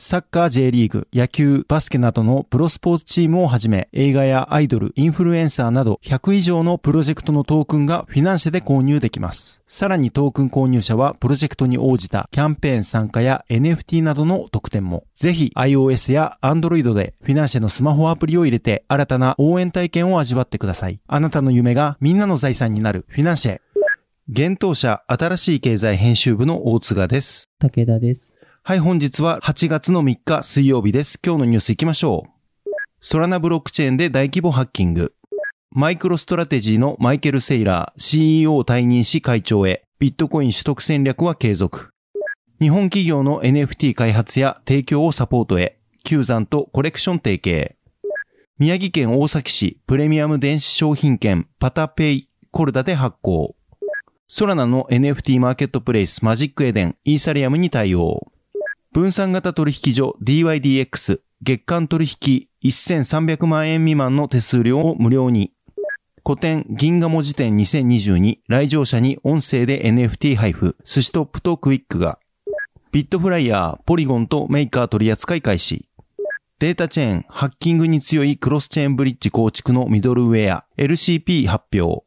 サッカー J リーグ、野球、バスケなどのプロスポーツチームをはじめ、映画やアイドル、インフルエンサーなど100以上のプロジェクトのトークンがフィナンシェで購入できます。さらにトークン購入者はプロジェクトに応じたキャンペーン参加や NFT などの特典も。ぜひ iOS や Android でフィナンシェのスマホアプリを入れて新たな応援体験を味わってください。あなたの夢がみんなの財産になるフィナンシェ。現当社新しい経済編集部の大塚です。武田です。はい、本日は8月の3日水曜日です。今日のニュース行きましょう。ソラナブロックチェーンで大規模ハッキング。マイクロストラテジーのマイケル・セイラー CEO を退任し会長へ。ビットコイン取得戦略は継続。日本企業の NFT 開発や提供をサポートへ。旧山とコレクション提携。宮城県大崎市プレミアム電子商品券パタペイコルダで発行。ソラナの NFT マーケットプレイスマジックエデンイーサリアムに対応。分散型取引所 DYDX 月間取引1300万円未満の手数料を無料に。古典銀河文字店2022来場者に音声で NFT 配布、寿司トップとクイックが。ビットフライヤー、ポリゴンとメーカー取扱い開始。データチェーン、ハッキングに強いクロスチェーンブリッジ構築のミドルウェア、LCP 発表。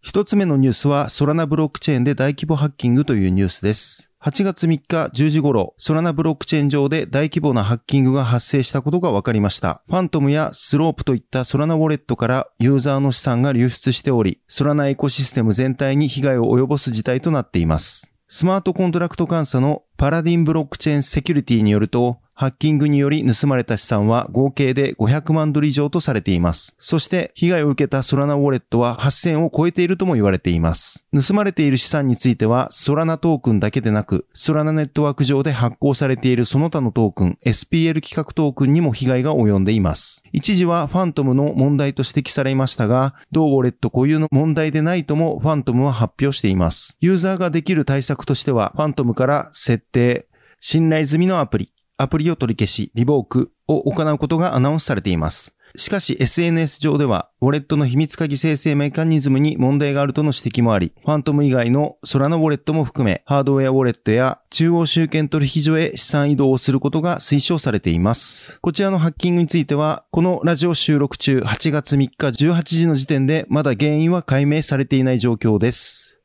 一つ目のニュースは、ソラナブロックチェーンで大規模ハッキングというニュースです。8月3日10時頃、ソラナブロックチェーン上で大規模なハッキングが発生したことが分かりました。ファントムやスロープといったソラナウォレットからユーザーの資産が流出しており、ソラナエコシステム全体に被害を及ぼす事態となっています。スマートコントラクト監査のパラディンブロックチェーンセキュリティによると、ハッキングにより盗まれた資産は合計で500万ドル以上とされています。そして被害を受けたソラナウォレットは8000を超えているとも言われています。盗まれている資産についてはソラナトークンだけでなく、ソラナネットワーク上で発行されているその他のトークン、SPL 企画トークンにも被害が及んでいます。一時はファントムの問題と指摘されましたが、同ウォレット固有の問題でないともファントムは発表しています。ユーザーができる対策としては、ファントムから設定、信頼済みのアプリ、アプリを取り消し、リボークを行うことがアナウンスされています。しかし SNS 上では、ウォレットの秘密鍵生成メカニズムに問題があるとの指摘もあり、ファントム以外のソラナウォレットも含め、ハードウェアウォレットや中央集権取引所へ資産移動をすることが推奨されています。こちらのハッキングについては、このラジオ収録中8月3日18時の時点でまだ原因は解明されていない状況です。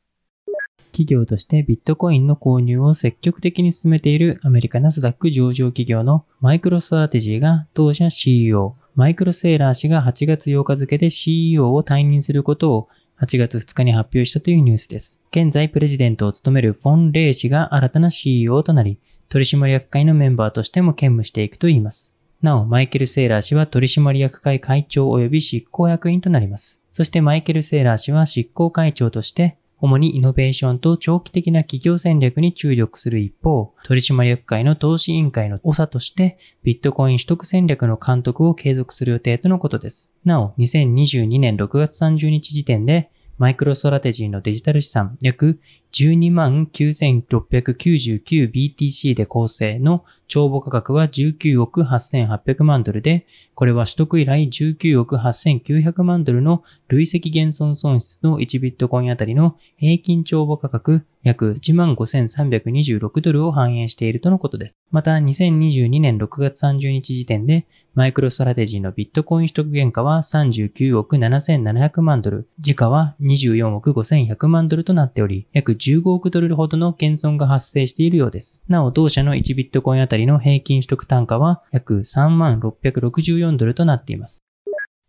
企業としてビットコインの購入を積極的に進めているアメリカナスダック上場企業のマイクロストラテジーが当社 CEO、マイクロセーラー氏が8月8日付で CEO を退任することを8月2日に発表したというニュースです。現在プレジデントを務めるフォン・レイ氏が新たな CEO となり、取締役会のメンバーとしても兼務していくといいます。なお、マイケル・セーラー氏は取締役会会長及び執行役員となります。そしてマイケル・セーラー氏は執行会長として、主にイノベーションと長期的な企業戦略に注力する一方、取締役会の投資委員会の長として、ビットコイン取得戦略の監督を継続する予定とのことです。なお、2022年6月30日時点で、マイクロストラテジーのデジタル資産約12万 9699BTC で構成の帳簿価格は19億8800万ドルで、これは取得以来19億8900万ドルの累積減損損失の1ビットコインあたりの平均帳簿価格約1万5326ドルを反映しているとのことです。また、2022年6月30日時点で、マイクロストラテジーのビットコイン取得原価は39億7700万ドル、時価は24億5100万ドルとなっており、約15億ドルほどの減損が発生しているようです。なお、同社の1ビットコインあたりの平均取得単価は約3万664ドルとなっています。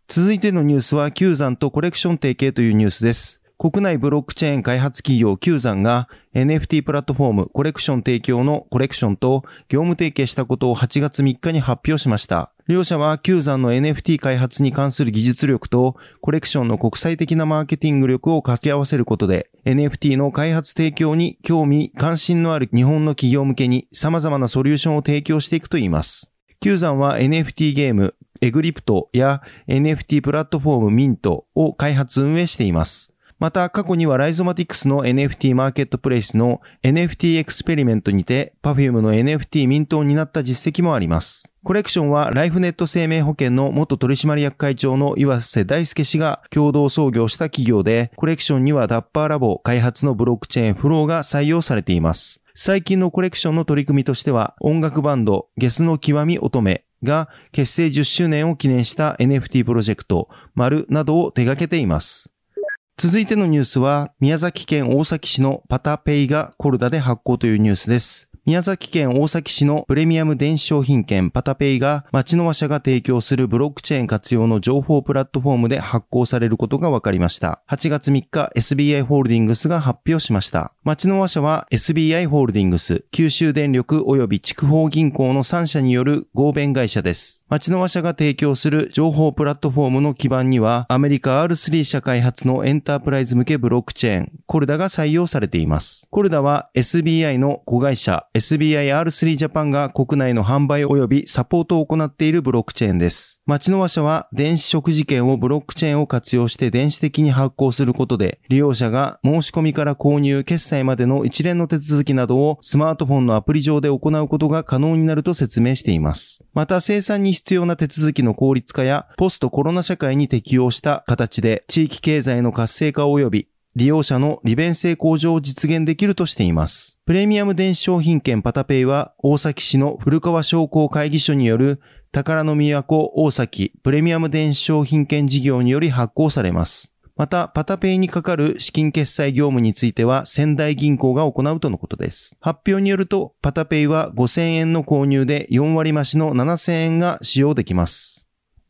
続いてのニュースは、Q 山とコレクション提携というニュースです。国内ブロックチェーン開発企業 Q 山が NFT プラットフォームコレクション提供のコレクションと業務提携したことを8月3日に発表しました。両社は Q 山の NFT 開発に関する技術力とコレクションの国際的なマーケティング力を掛け合わせることで NFT の開発提供に興味、関心のある日本の企業向けに様々なソリューションを提供していくといいます。Kyuzan は NFT ゲーム、エグリプトや NFT プラットフォームミントを開発運営しています。また過去にはライゾマティクスの NFT マーケットプレイスの NFT エクスペリメントにて Perfume の NFT ミントになった実績もあります。コレクションはライフネット生命保険の元取締役会長の岩瀬大輔氏が共同創業した企業で、コレクションにはダッパーラボ開発のブロックチェーンフローが採用されています。最近のコレクションの取り組みとしては、音楽バンド、ゲスの極み乙女が結成10周年を記念した NFT プロジェクト、丸などを手掛けています。続いてのニュースは、宮崎県大崎市のパタペイがコルダで発行というニュースです。宮崎県大崎市のプレミアム電子商品券パタペイが町の和社が提供するブロックチェーン活用の情報プラットフォームで発行されることが分かりました。8月3日 SBI ホールディングスが発表しました。町の和社は SBI ホールディングス、九州電力及び筑豊銀行の3社による合弁会社です。町の和社が提供する情報プラットフォームの基盤にはアメリカ R3 社開発のエンタープライズ向けブロックチェーン、コルダが採用されています。コルダは SBI の子会社 SBIR3 ジャパンが国内の販売及びサポートを行っているブロックチェーンです。町の和社は電子食事券をブロックチェーンを活用して電子的に発行することで、利用者が申し込みから購入、決済までの一連の手続きなどをスマートフォンのアプリ上で行うことが可能になると説明しています。また生産に必要な手続きの効率化やポストコロナ社会に適応した形で地域経済の活性化及び利用者の利便性向上を実現できるとしています。プレミアム電子商品券パタペイは大崎市の古川商工会議所による宝の都大崎プレミアム電子商品券事業により発行されます。また、パタペイにかかる資金決済業務については仙台銀行が行うとのことです。発表によると、パタペイは5000円の購入で4割増しの7000円が使用できます。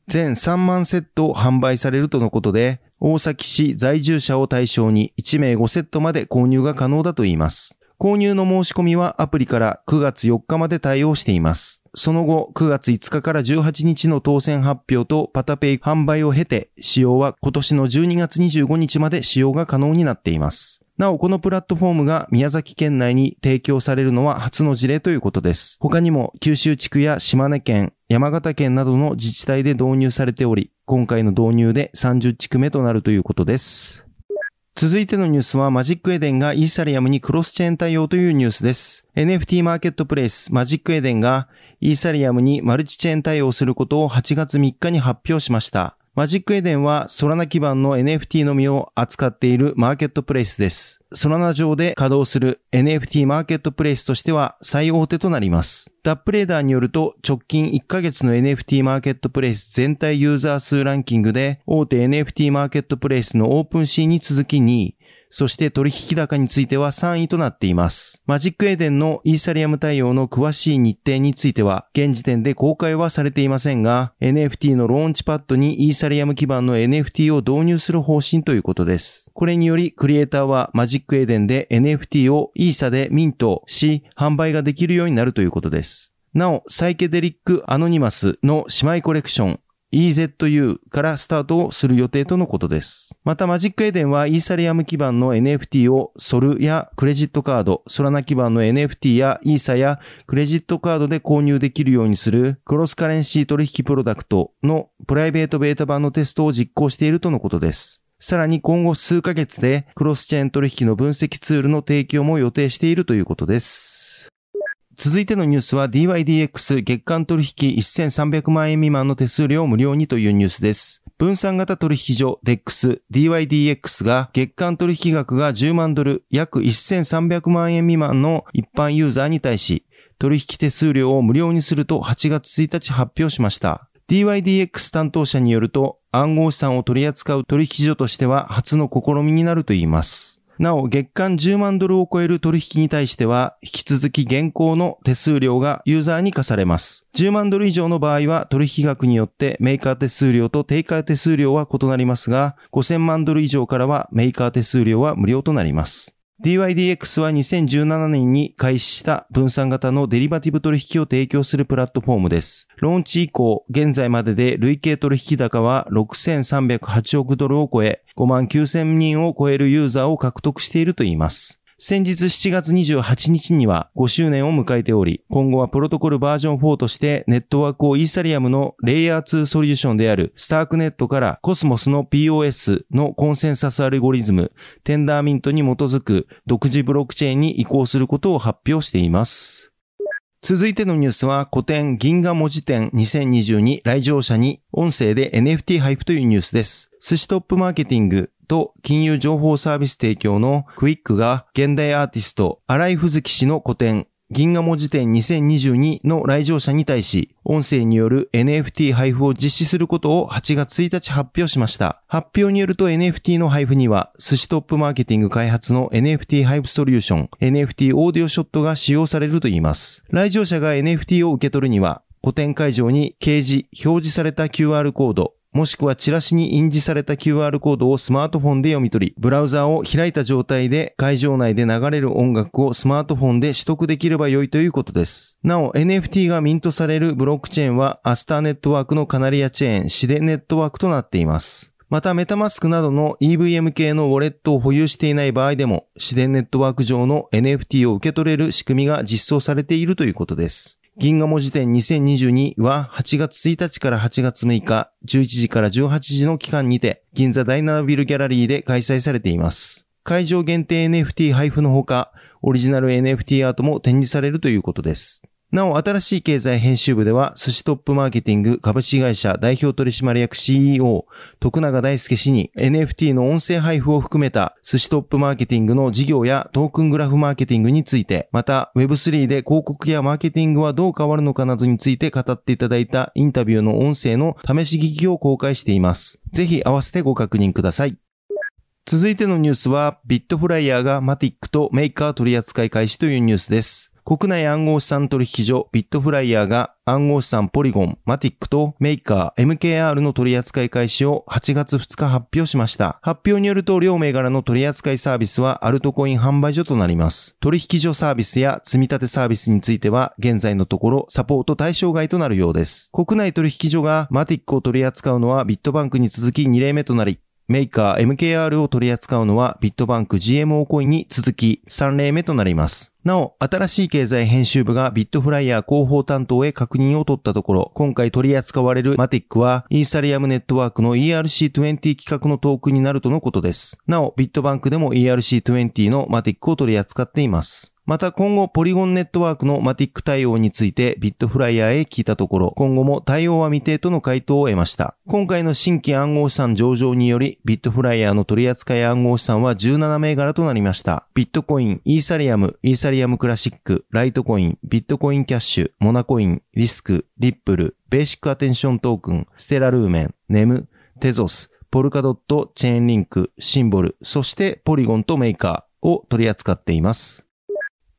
全3万セット販売されるとのことで、大崎市在住者を対象に1名5セットまで購入が可能だといいます。購入の申し込みはアプリから9月4日まで対応しています。その後、9月5日から18日の当選発表とパタペイ販売を経て、使用は今年の12月25日まで使用が可能になっています。なお、このプラットフォームが宮崎県内に提供されるのは初の事例ということです。他にも九州地区や島根県、山形県などの自治体で導入されており、今回の導入で30地区目となるということです。続いてのニュースはマジックエデンがイーサリアムにクロスチェーン対応というニュースです。NFT マーケットプレイスマジックエデンがイーサリアムにマルチチェーン対応することを8月3日に発表しました。マジックエデンはソラナ基盤の NFT のみを扱っているマーケットプレイスです。ソラナ上で稼働する NFT マーケットプレイスとしては最大手となります。ダップレーダーによると直近1ヶ月の NFT マーケットプレイス全体ユーザー数ランキングで大手 NFT マーケットプレイスのオープンシーに続き2位、そして取引高については3位となっています。マジックエデンのイーサリアム対応の詳しい日程については、現時点で公開はされていませんが、NFT のローンチパッドにイーサリアム基盤の NFT を導入する方針ということです。これにより、クリエイターはマジックエデンで NFT をイーサでミントし、販売ができるようになるということです。なお、サイケデリックアノニマスの姉妹コレクション、EZU からスタートをする予定とのことです。またマジックエデンはイーサリアム基盤の NFT をソルやクレジットカード、ソラナ基盤の NFT やイーサやクレジットカードで購入できるようにするクロスカレンシー取引プロダクトのプライベートベータ版のテストを実行しているとのことです。さらに今後数ヶ月でクロスチェーン取引の分析ツールの提供も予定しているということです。続いてのニュースは DYDX 月間取引1300万円未満の手数料を無料にというニュースです。分散型取引所 DEX DYDX が月間取引額が10万ドル約1300万円未満の一般ユーザーに対し取引手数料を無料にすると8月1日発表しました。DYDX 担当者によると暗号資産を取り扱う取引所としては初の試みになるといいます。なお、月間10万ドルを超える取引に対しては、引き続き現行の手数料がユーザーに課されます。10万ドル以上の場合は、取引額によってメーカー手数料と定価手数料は異なりますが、5000万ドル以上からはメーカー手数料は無料となります。DYDX は2017年に開始した分散型のデリバティブ取引を提供するプラットフォームです。ローンチ以降、現在までで累計取引高は6308億ドルを超え、5万9000人を超えるユーザーを獲得しているといいます。先日7月28日には5周年を迎えており、今後はプロトコルバージョン4としてネットワークをイーサリアムのレイヤー2ソリューションであるスタークネットからコスモスの POS のコンセンサスアルゴリズム、テンダーミントに基づく独自ブロックチェーンに移行することを発表しています。続いてのニュースは古典銀河文字展2022来場者に音声で NFT 配布というニュースです。寿司トップマーケティングと金融情報サービス提供のクイックが現代アーティスト荒井ふずき氏の個展銀河文字展2022の来場者に対し、音声による NFT 配布を実施することを8月1日発表しました。発表によると NFT の配布には、寿司トップマーケティング開発の NFT 配布ソリューション、NFT オーディオショットが使用されるといいます。来場者が NFT を受け取るには、古典会場に掲示、表示された QR コード、もしくはチラシに印字された QR コードをスマートフォンで読み取り、ブラウザーを開いた状態で会場内で流れる音楽をスマートフォンで取得できれば良いということです。なお、NFT がミントされるブロックチェーンはアスターネットワークのカナリアチェーン、シデネットワークとなっています。また、メタマスクなどの EVM 系のウォレットを保有していない場合でも、シデネットワーク上の NFT を受け取れる仕組みが実装されているということです。銀河文字展2022は8月1日から8月6日、11時から18時の期間にて、銀座第7ビルギャラリーで開催されています。会場限定 NFT 配布のほか、オリジナル NFT アートも展示されるということです。なお、新しい経済編集部では、寿司トップマーケティング株式会社代表取締役 CEO、徳永大輔氏に NFT の音声配布を含めた寿司トップマーケティングの事業やトークングラフマーケティングについて、また Web3 で広告やマーケティングはどう変わるのかなどについて語っていただいたインタビューの音声の試し聞きを公開しています。ぜひ合わせてご確認ください。続いてのニュースは、ビットフライヤーがマティックとメーカー取扱い開始というニュースです。国内暗号資産取引所ビットフライヤーが暗号資産ポリゴン、マティックとメーカー MKR の取扱い開始を8月2日発表しました。発表によると両銘柄の取扱いサービスはアルトコイン販売所となります。取引所サービスや積立サービスについては現在のところサポート対象外となるようです。国内取引所がマティックを取り扱うのはビットバンクに続き2例目となり、メーカー MKR を取り扱うのはビットバンク GMO コインに続き3例目となります。なお、新しい経済編集部がビットフライヤー広報担当へ確認を取ったところ、今回取り扱われるマティックは、イーサリアムネットワークの ERC20 規格のトークンになるとのことです。なお、ビットバンクでも ERC20 のマティックを取り扱っています。また今後ポリゴンネットワークのマティック対応についてビットフライヤーへ聞いたところ、今後も対応は未定との回答を得ました。今回の新規暗号資産上場により、ビットフライヤーの取扱い暗号資産は17銘柄となりました。ビットコイン、イーサリアム、イーサリアムクラシック、ライトコイン、ビットコインキャッシュ、モナコイン、リスク、リップル、ベーシックアテンショントークン、ステラルーメン、ネム、テゾス、ポルカドット、チェーンリンク、シンボル、そしてポリゴンとメーカーを取り扱っています。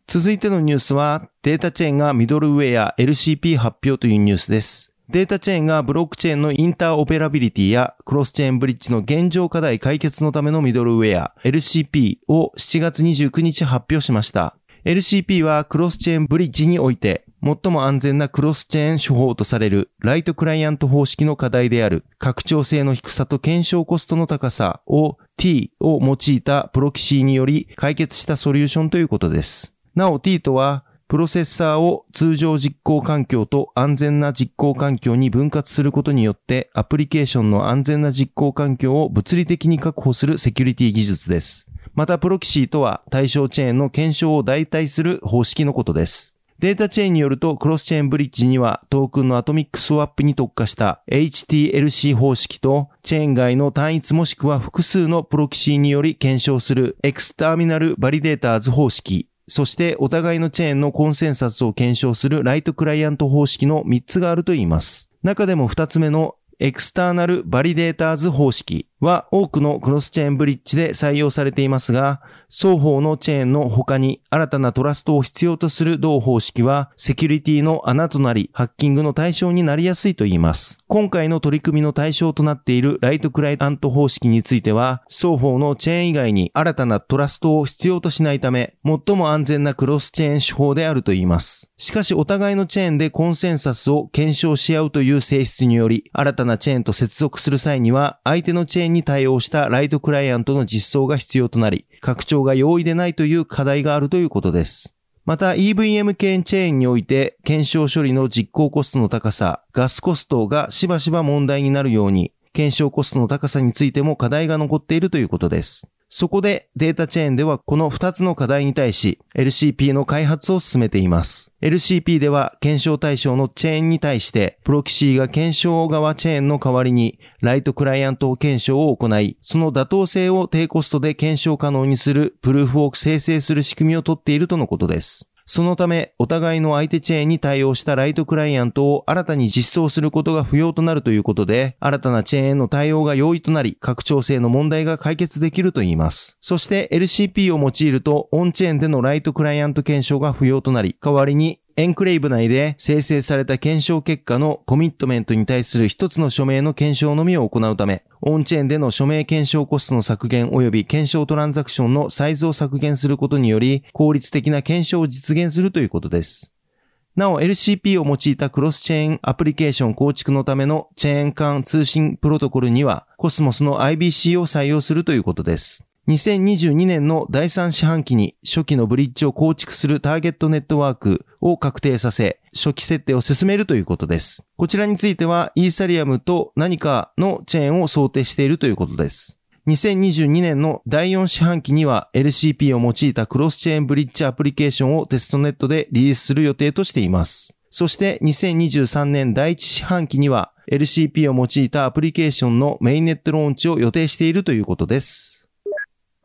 続いてのニュースは、データチェーンがミドルウェア LCP 発表というニュースです。データチェーンがブロックチェーンのインターオペラビリティやクロスチェーンブリッジの現状課題解決のためのミドルウェア LCP を7月29日発表しました。LCP はクロスチェーンブリッジにおいて最も安全なクロスチェーン手法とされるライトクライアント方式の課題である拡張性の低さと検証コストの高さを T を用いたプロキシーにより解決したソリューションということです。なお T とは、プロセッサーを通常実行環境と安全な実行環境に分割することによってアプリケーションの安全な実行環境を物理的に確保するセキュリティ技術です。またプロキシーとは対象チェーンの検証を代替する方式のことです。データチェーンによるとクロスチェーンブリッジにはトークンのアトミックスワップに特化した HTLC 方式とチェーン外の単一もしくは複数のプロキシーにより検証する External Validators 方式そしてお互いのチェーンのコンセンサスを検証するライトクライアント方式の3つがあると言います。中でも2つ目の External Validators 方式は多くのクロスチェーンブリッジで採用されていますが、双方のチェーンの他に新たなトラストを必要とする同方式は、セキュリティの穴となり、ハッキングの対象になりやすいと言います。今回の取り組みの対象となっているライトクライアント方式については、双方のチェーン以外に新たなトラストを必要としないため、最も安全なクロスチェーン手法であると言います。しかしお互いのチェーンでコンセンサスを検証し合うという性質により、新たなチェーンと接続する際には、相手のチェーンに対応したライトクライアントの実装が必要となり、拡張が容易でないという課題があるということです。また EVM 系チェーンにおいて検証処理の実行コストの高さ、ガスコストがしばしば問題になるように、検証コストの高さについても課題が残っているということです。そこでデータチェーンではこの2つの課題に対し LCP の開発を進めています。LCP では検証対象のチェーンに対してプロキシーが検証側チェーンの代わりにライトクライアント検証を行い、その妥当性を低コストで検証可能にするプルーフを生成する仕組みをとっているとのことです。そのため、お互いの相手チェーンに対応したライトクライアントを新たに実装することが不要となるということで、新たなチェーンへの対応が容易となり、拡張性の問題が解決できるといいます。そして LCP を用いると、オンチェーンでのライトクライアント検証が不要となり、代わりにエンクレイブ内で生成された検証結果のコミットメントに対する一つの署名の検証のみを行うため、オンチェーンでの署名検証コストの削減及び検証トランザクションのサイズを削減することにより、効率的な検証を実現するということです。なお LCP を用いたクロスチェーンアプリケーション構築のためのチェーン間通信プロトコルには、コスモスの IBC を採用するということです。2022年の第3四半期に初期のブリッジを構築するターゲットネットワークを確定させ、初期設定を進めるということです。こちらについては、イーサリアムと何かのチェーンを想定しているということです。2022年の第4四半期には LCP を用いたクロスチェーンブリッジアプリケーションをテストネットでリリースする予定としています。そして2023年第1四半期には LCP を用いたアプリケーションのメインネットローンチを予定しているということです。